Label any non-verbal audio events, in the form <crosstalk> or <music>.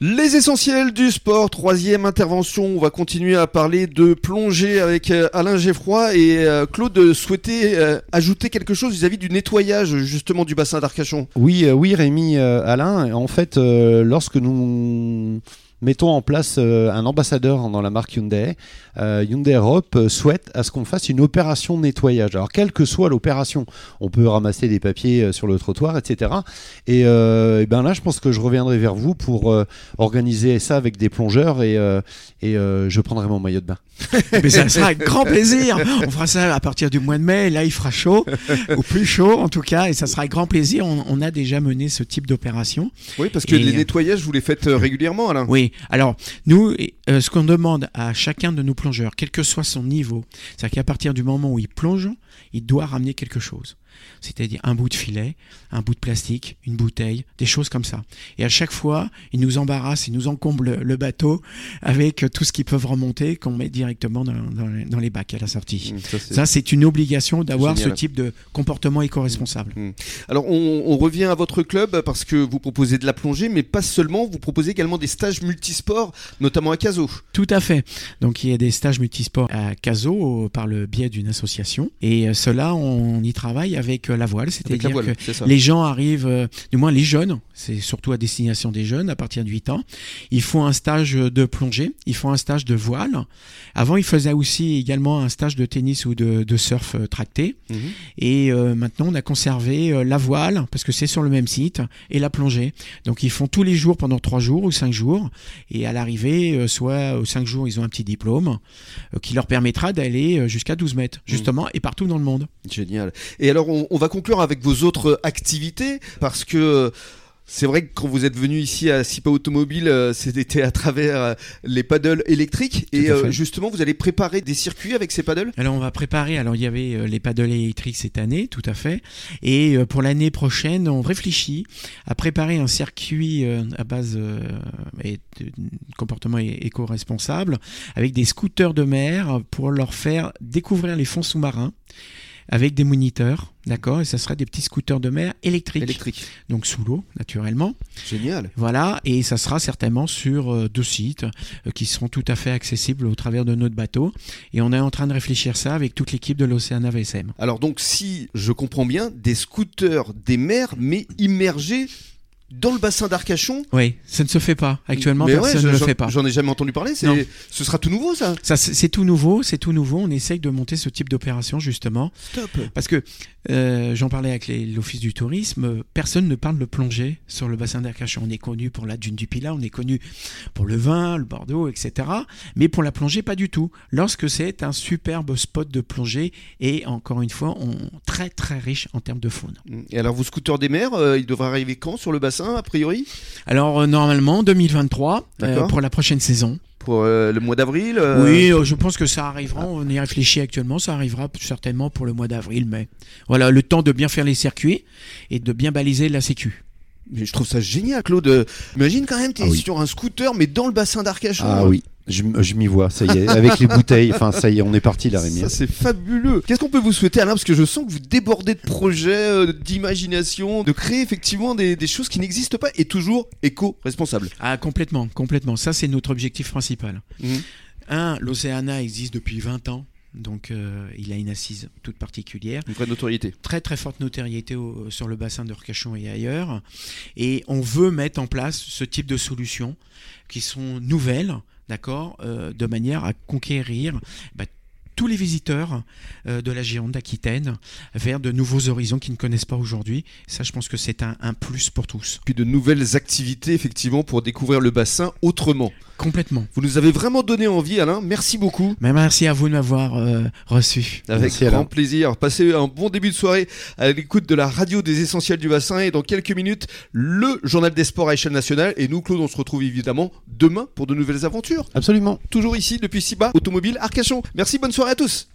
Les essentiels du sport, troisième intervention. On va continuer à parler de plongée avec euh, Alain Geffroy et euh, Claude souhaitait euh, ajouter quelque chose vis-à-vis du nettoyage justement du bassin d'Arcachon. Oui, oui, Rémi, Alain. En fait, lorsque nous mettons en place euh, un ambassadeur dans la marque Hyundai, euh, Hyundai Europe euh, souhaite à ce qu'on fasse une opération de nettoyage. Alors, quelle que soit l'opération, on peut ramasser des papiers euh, sur le trottoir, etc. Et, euh, et ben là, je pense que je reviendrai vers vous pour euh, organiser ça avec des plongeurs et, euh, et euh, je prendrai mon maillot de bain. <laughs> Mais ça sera avec grand plaisir. On fera ça à partir du mois de mai. Là, il fera chaud, ou plus chaud en tout cas, et ça sera avec grand plaisir. On, on a déjà mené ce type d'opération. Oui, parce que Et- les nettoyages, vous les faites régulièrement, Alain. Oui, alors nous, euh, ce qu'on demande à chacun de nos plongeurs, quel que soit son niveau, c'est qu'à partir du moment où il plonge, il doit ramener quelque chose. C'est-à-dire un bout de filet, un bout de plastique, une bouteille, des choses comme ça. Et à chaque fois, ils nous embarrassent, ils nous encombrent le, bateau avec tout ce qu'ils peuvent remonter, qu'on met directement dans, dans les- dans les bacs à la sortie. Mmh, ça, c'est- une obligation d'avoir ce type de comportement éco-responsable. Alors, on, on revient à votre club parce que vous proposez de la plongée, mais pas seulement. Vous proposez également des stages multisports, notamment à Tout à fait. Donc il y a des stages multisports à Caso euh, par le biais d'une association. Et euh, cela, on y travaille avec euh, la voile. C'est-à-dire que ça. les gens arrivent, euh, du moins les jeunes, c'est surtout à destination des jeunes à partir de 8 ans, ils font un stage de plongée, ils font un stage de voile. Avant, ils faisaient aussi également un stage de tennis ou de, de surf euh, tracté. Mhm. Et euh, maintenant, on a conservé euh, la voile, parce que c'est sur le même site, et la plongée. Donc, ils font tous les jours pendant 3 jours ou 5 jours. Et à l'arrivée, soit aux 5 jours, ils ont un petit diplôme qui leur permettra d'aller jusqu'à 12 mètres, justement, et partout dans le monde. Génial. Et alors, on, on va conclure avec vos autres activités parce que. C'est vrai que quand vous êtes venu ici à Sipa Automobile, euh, c'était à travers euh, les paddles électriques. Et euh, justement, vous allez préparer des circuits avec ces paddles? Alors on va préparer, alors il y avait les paddles électriques cette année, tout à fait, et pour l'année prochaine, on réfléchit à préparer un circuit à base et de comportement éco-responsable avec des scooters de mer pour leur faire découvrir les fonds sous-marins avec des moniteurs, d'accord, et ça sera des petits scooters de mer électriques, électriques. donc sous l'eau naturellement. Génial. Voilà, et ça sera certainement sur euh, deux sites euh, qui seront tout à fait accessibles au travers de notre bateau. Et on est en train de réfléchir ça avec toute l'équipe de l'Océana VSM. Alors donc, si je comprends bien, des scooters des mers, mais immergés dans le bassin d'Arcachon. Oui, ça ne se fait pas. Actuellement, Mais personne je- ne le fait pas. J'en ai jamais entendu parler. C'est, ce sera tout nouveau, ça. Ça, c'est tout nouveau, c'est tout nouveau. On essaye de monter ce type d'opération justement. Stop. Parce que euh, j'en parlais avec l'Office du tourisme, personne ne parle de plongée sur le bassin d'Arcachon. On est connu pour la dune du Pilat, on est connu pour le vin, le Bordeaux, etc. Mais pour la plongée, pas du tout. Lorsque c'est un superbe spot de plongée et encore une fois, on, très très riche en termes de faune. Et alors, vos scooters des mers, euh, ils devraient arriver quand sur le bassin, a priori Alors euh, normalement, 2023, euh, pour la prochaine saison. Pour euh, le mois d'avril euh, Oui, euh, je pense que ça arrivera. On y réfléchit actuellement. Ça arrivera certainement pour le mois d'avril, mai. Voilà, le temps de bien faire les circuits et de bien baliser la sécu. Mais je trouve ça génial, Claude. Imagine quand même, t'es Ah oui. sur un scooter, mais dans le bassin d'Arcachon. Ah oui, je, m'y vois, ça y est, avec les bouteilles, enfin ça y est, on est parti là Rémi. Ça c'est fabuleux. Qu'est-ce qu'on peut vous souhaiter Alain? Parce que je sens que vous débordez de projets, euh, d'imagination, de créer effectivement des, des choses qui n'existent pas et toujours éco-responsables. Ah, complètement, complètement. Ça, c'est notre objectif principal. Mhm. Un, l'Océana existe depuis 20 ans. Donc, euh, il a une assise toute particulière. Une vraie notoriété. très très forte notoriété au- sur le bassin de Arcachon et ailleurs. Et on veut mettre en place ce type de solutions qui sont nouvelles, d'accord, euh, de manière à conquérir bah, tous les visiteurs euh, de la Gironde d'Aquitaine vers de nouveaux horizons qu'ils ne connaissent pas aujourd'hui. Ça, je pense que c'est un, un plus pour tous. Puis de nouvelles activités effectivement pour découvrir le bassin autrement. Complètement. Vous nous avez vraiment donné envie, Alain. Merci beaucoup. Mais merci à vous de m'avoir euh, reçu. Avec Merci, grand Alain. plaisir. Passez un bon début de soirée à l'écoute de la radio des essentiels du bassin. Et dans quelques minutes, le journal des sports à échelle nationale. Et nous, Claude, on se retrouve évidemment demain pour de nouvelles aventures. Absolument. Toujours ici depuis Siba, Automobile Arcachon. Merci, bonne soirée à tous.